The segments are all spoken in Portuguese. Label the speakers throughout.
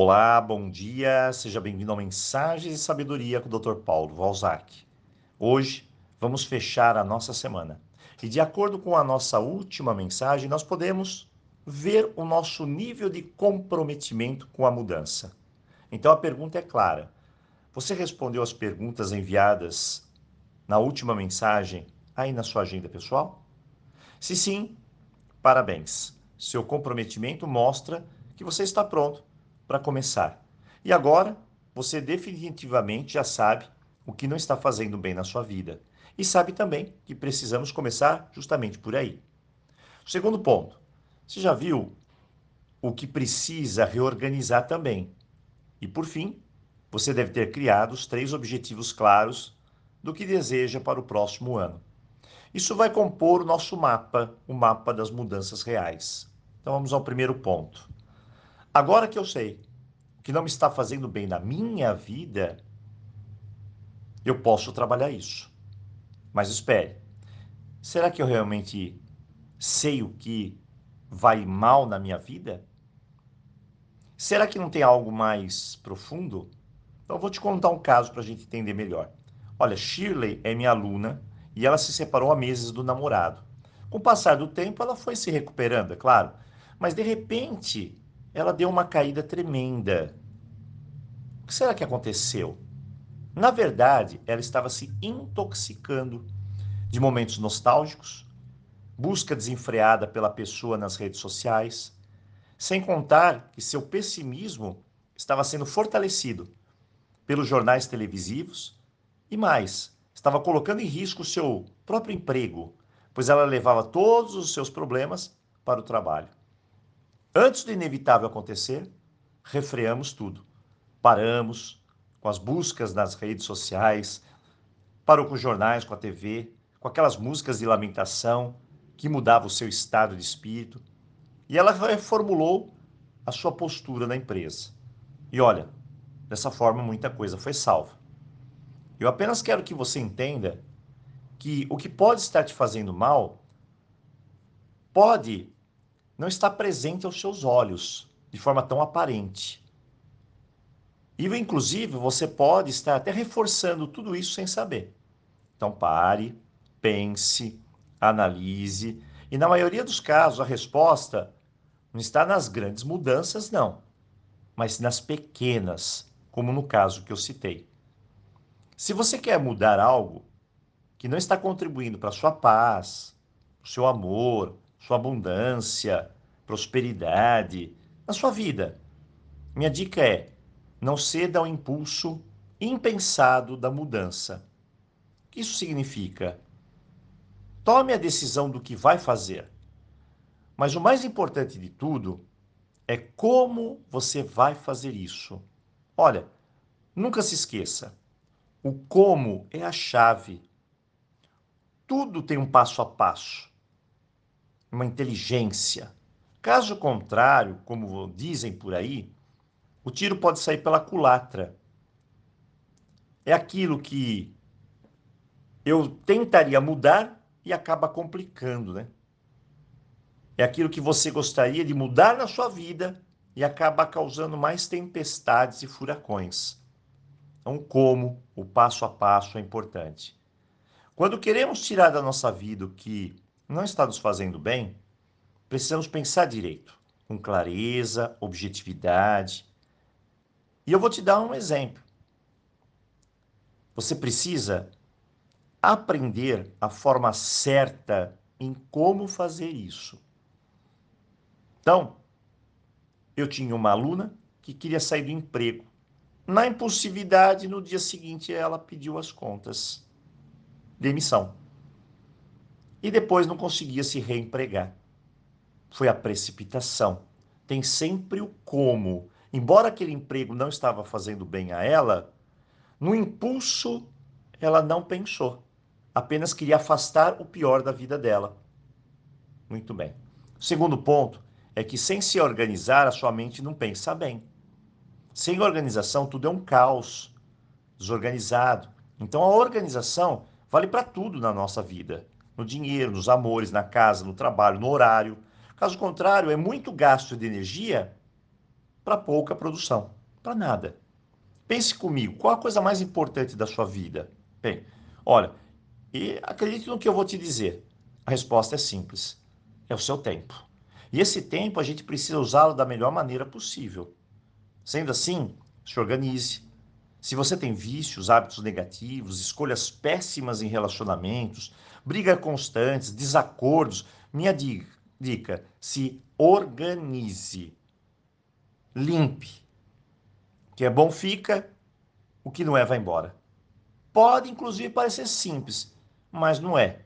Speaker 1: Olá, bom dia, seja bem-vindo ao Mensagens e Sabedoria com o Dr. Paulo Valzac. Hoje vamos fechar a nossa semana e, de acordo com a nossa última mensagem, nós podemos ver o nosso nível de comprometimento com a mudança. Então a pergunta é clara: você respondeu as perguntas enviadas na última mensagem aí na sua agenda pessoal? Se sim, parabéns. Seu comprometimento mostra que você está pronto para começar. E agora, você definitivamente já sabe o que não está fazendo bem na sua vida. E sabe também que precisamos começar justamente por aí. segundo ponto, você já viu o que precisa reorganizar também. E por fim, você deve ter criado os três objetivos claros do que deseja para o próximo ano. Isso vai compor o nosso mapa, o mapa das mudanças reais. Então vamos ao primeiro ponto. Agora que eu sei o que não me está fazendo bem na minha vida, eu posso trabalhar isso. Mas espere, será que eu realmente sei o que vai mal na minha vida? Será que não tem algo mais profundo? Então eu vou te contar um caso para a gente entender melhor. Olha, Shirley é minha aluna e ela se separou há meses do namorado. Com o passar do tempo, ela foi se recuperando, é claro, mas de repente ela deu uma caída tremenda. O que será que aconteceu? Na verdade, ela estava se intoxicando de momentos nostálgicos, busca desenfreada pela pessoa nas redes sociais, sem contar que seu pessimismo estava sendo fortalecido pelos jornais televisivos e mais, estava colocando em risco o seu próprio emprego, pois ela levava todos os seus problemas para o trabalho. Antes do inevitável acontecer, refreamos tudo. Paramos com as buscas nas redes sociais, parou com os jornais, com a TV, com aquelas músicas de lamentação que mudavam o seu estado de espírito. E ela reformulou a sua postura na empresa. E olha, dessa forma muita coisa foi salva. Eu apenas quero que você entenda que o que pode estar te fazendo mal pode não está presente aos seus olhos de forma tão aparente. E, inclusive, você pode estar até reforçando tudo isso sem saber. Então, pare, pense, analise. E, na maioria dos casos, a resposta não está nas grandes mudanças, não, mas nas pequenas, como no caso que eu citei. Se você quer mudar algo que não está contribuindo para a sua paz, o seu amor, sua abundância, prosperidade na sua vida. Minha dica é: não ceda ao impulso impensado da mudança. O que isso significa? Tome a decisão do que vai fazer. Mas o mais importante de tudo é como você vai fazer isso. Olha, nunca se esqueça: o como é a chave. Tudo tem um passo a passo uma inteligência. Caso contrário, como dizem por aí, o tiro pode sair pela culatra. É aquilo que eu tentaria mudar e acaba complicando, né? É aquilo que você gostaria de mudar na sua vida e acaba causando mais tempestades e furacões. Então, como o passo a passo é importante. Quando queremos tirar da nossa vida o que não está nos fazendo bem, precisamos pensar direito, com clareza, objetividade. E eu vou te dar um exemplo. Você precisa aprender a forma certa em como fazer isso. Então, eu tinha uma aluna que queria sair do emprego. Na impulsividade, no dia seguinte, ela pediu as contas. Demissão e depois não conseguia se reempregar. Foi a precipitação. Tem sempre o como. Embora aquele emprego não estava fazendo bem a ela, no impulso ela não pensou. Apenas queria afastar o pior da vida dela. Muito bem. Segundo ponto é que sem se organizar, a sua mente não pensa bem. Sem organização, tudo é um caos, desorganizado. Então a organização vale para tudo na nossa vida no dinheiro, nos amores, na casa, no trabalho, no horário. Caso contrário, é muito gasto de energia para pouca produção, para nada. Pense comigo, qual a coisa mais importante da sua vida? Bem, olha, e acredite no que eu vou te dizer. A resposta é simples: é o seu tempo. E esse tempo a gente precisa usá-lo da melhor maneira possível. Sendo assim, se organize. Se você tem vícios, hábitos negativos, escolhas péssimas em relacionamentos, brigas constantes, desacordos, minha dica: se organize. Limpe. O que é bom fica, o que não é vai embora. Pode inclusive parecer simples, mas não é.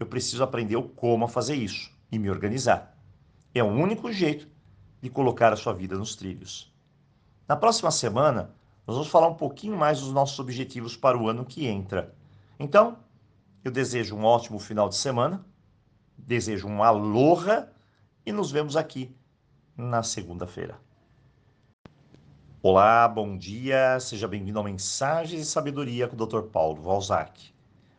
Speaker 1: Eu preciso aprender o como fazer isso e me organizar. É o único jeito de colocar a sua vida nos trilhos. Na próxima semana, nós vamos falar um pouquinho mais dos nossos objetivos para o ano que entra. Então, eu desejo um ótimo final de semana, desejo um aloha e nos vemos aqui na segunda-feira. Olá, bom dia, seja bem-vindo ao Mensagens e Sabedoria com o Dr. Paulo Valzac.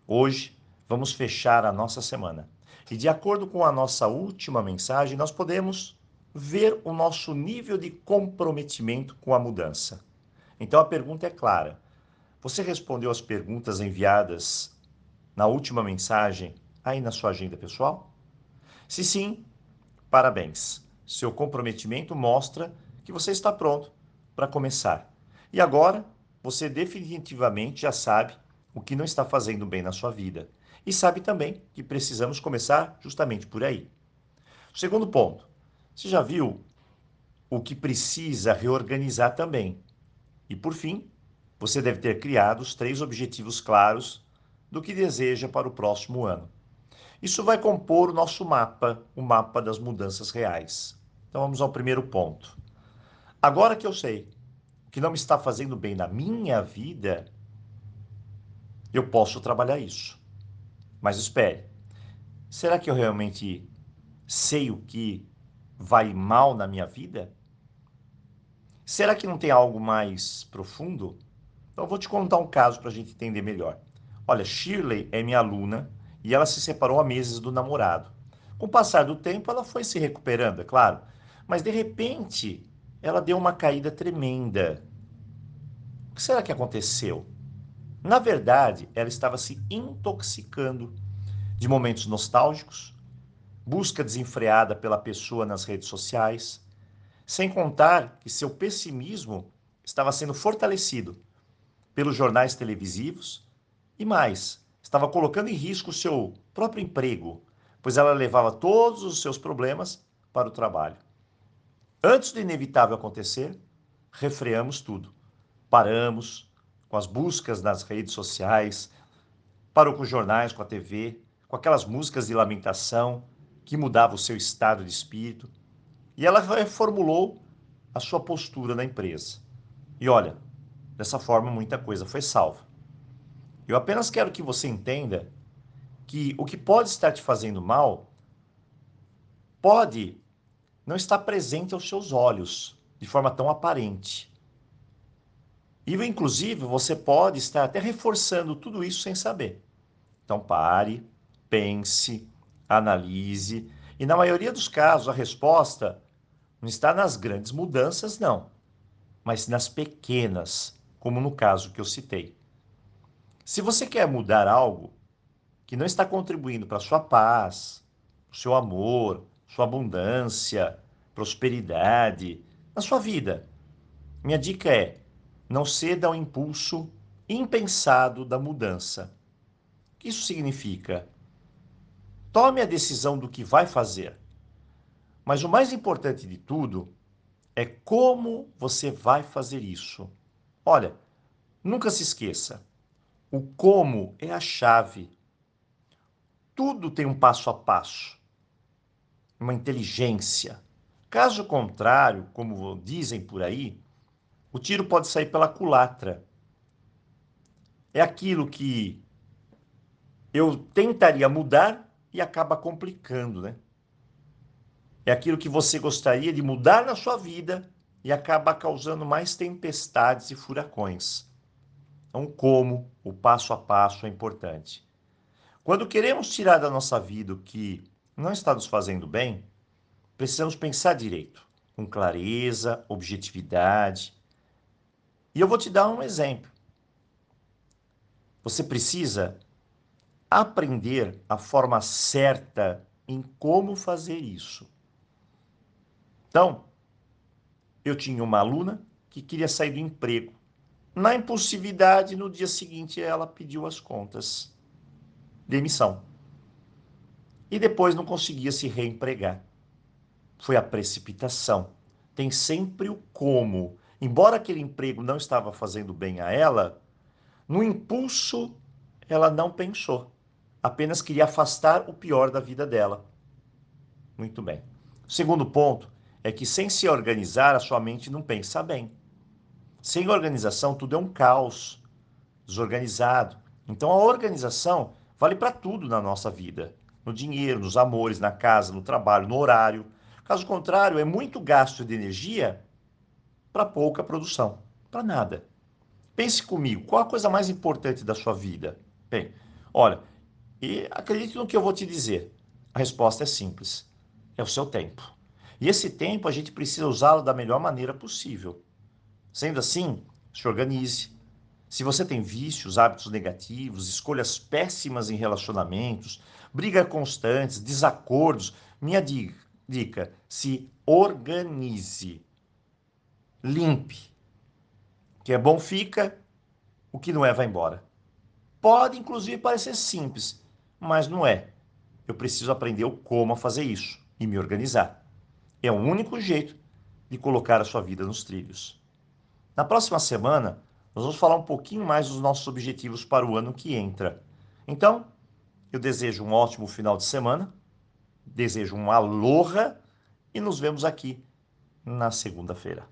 Speaker 1: Hoje vamos fechar a nossa semana. E de acordo com a nossa última mensagem, nós podemos ver o nosso nível de comprometimento com a mudança. Então a pergunta é clara. Você respondeu as perguntas enviadas na última mensagem aí na sua agenda pessoal? Se sim, parabéns. Seu comprometimento mostra que você está pronto para começar. E agora você definitivamente já sabe o que não está fazendo bem na sua vida e sabe também que precisamos começar justamente por aí. segundo ponto, você já viu o que precisa reorganizar também. E por fim, você deve ter criado os três objetivos claros do que deseja para o próximo ano. Isso vai compor o nosso mapa, o mapa das mudanças reais. Então vamos ao primeiro ponto. Agora que eu sei que não me está fazendo bem na minha vida, eu posso trabalhar isso. Mas espere, será que eu realmente sei o que vai mal na minha vida? Será que não tem algo mais profundo? Então eu vou te contar um caso para a gente entender melhor. Olha, Shirley é minha aluna e ela se separou há meses do namorado. Com o passar do tempo, ela foi se recuperando, é claro, mas de repente ela deu uma caída tremenda. O que será que aconteceu? Na verdade, ela estava se intoxicando de momentos nostálgicos, busca desenfreada pela pessoa nas redes sociais, sem contar que seu pessimismo estava sendo fortalecido pelos jornais televisivos e mais, estava colocando em risco o seu próprio emprego, pois ela levava todos os seus problemas para o trabalho. Antes do inevitável acontecer, refreamos tudo. Paramos, com as buscas nas redes sociais, parou com os jornais, com a TV, com aquelas músicas de lamentação que mudavam o seu estado de espírito. E ela reformulou a sua postura na empresa. E olha, dessa forma muita coisa foi salva. Eu apenas quero que você entenda que o que pode estar te fazendo mal pode não estar presente aos seus olhos de forma tão aparente. E, inclusive, você pode estar até reforçando tudo isso sem saber. Então, pare, pense, analise. E, na maioria dos casos, a resposta não está nas grandes mudanças, não, mas nas pequenas, como no caso que eu citei. Se você quer mudar algo que não está contribuindo para a sua paz, o seu amor, sua abundância, prosperidade, na sua vida, minha dica é não ceda ao impulso impensado da mudança. O que isso significa? Tome a decisão do que vai fazer. Mas o mais importante de tudo é como você vai fazer isso. Olha, nunca se esqueça: o como é a chave. Tudo tem um passo a passo, uma inteligência. Caso contrário, como dizem por aí, o tiro pode sair pela culatra. É aquilo que eu tentaria mudar e acaba complicando, né? É aquilo que você gostaria de mudar na sua vida e acaba causando mais tempestades e furacões. Então, como o passo a passo é importante. Quando queremos tirar da nossa vida o que não está nos fazendo bem, precisamos pensar direito. com clareza, objetividade. E eu vou te dar um exemplo. Você precisa aprender a forma certa em como fazer isso. Então, eu tinha uma aluna que queria sair do emprego. Na impulsividade, no dia seguinte, ela pediu as contas. Demissão. E depois não conseguia se reempregar. Foi a precipitação. Tem sempre o como. Embora aquele emprego não estava fazendo bem a ela, no impulso ela não pensou. Apenas queria afastar o pior da vida dela. Muito bem. Segundo ponto é que sem se organizar, a sua mente não pensa bem. Sem organização, tudo é um caos, desorganizado. Então, a organização vale para tudo na nossa vida: no dinheiro, nos amores, na casa, no trabalho, no horário. Caso contrário, é muito gasto de energia para pouca produção, para nada. Pense comigo, qual a coisa mais importante da sua vida? Bem, olha, e acredite no que eu vou te dizer. A resposta é simples: é o seu tempo. E esse tempo a gente precisa usá-lo da melhor maneira possível. Sendo assim, se organize. Se você tem vícios, hábitos negativos, escolhas péssimas em relacionamentos, brigas constantes, desacordos, minha dica: se organize. Limpe. O que é bom fica, o que não é vai embora. Pode inclusive parecer simples, mas não é. Eu preciso aprender o como fazer isso e me organizar. É o único jeito de colocar a sua vida nos trilhos. Na próxima semana, nós vamos falar um pouquinho mais dos nossos objetivos para o ano que entra. Então, eu desejo um ótimo final de semana, desejo um aloha e nos vemos aqui na segunda-feira.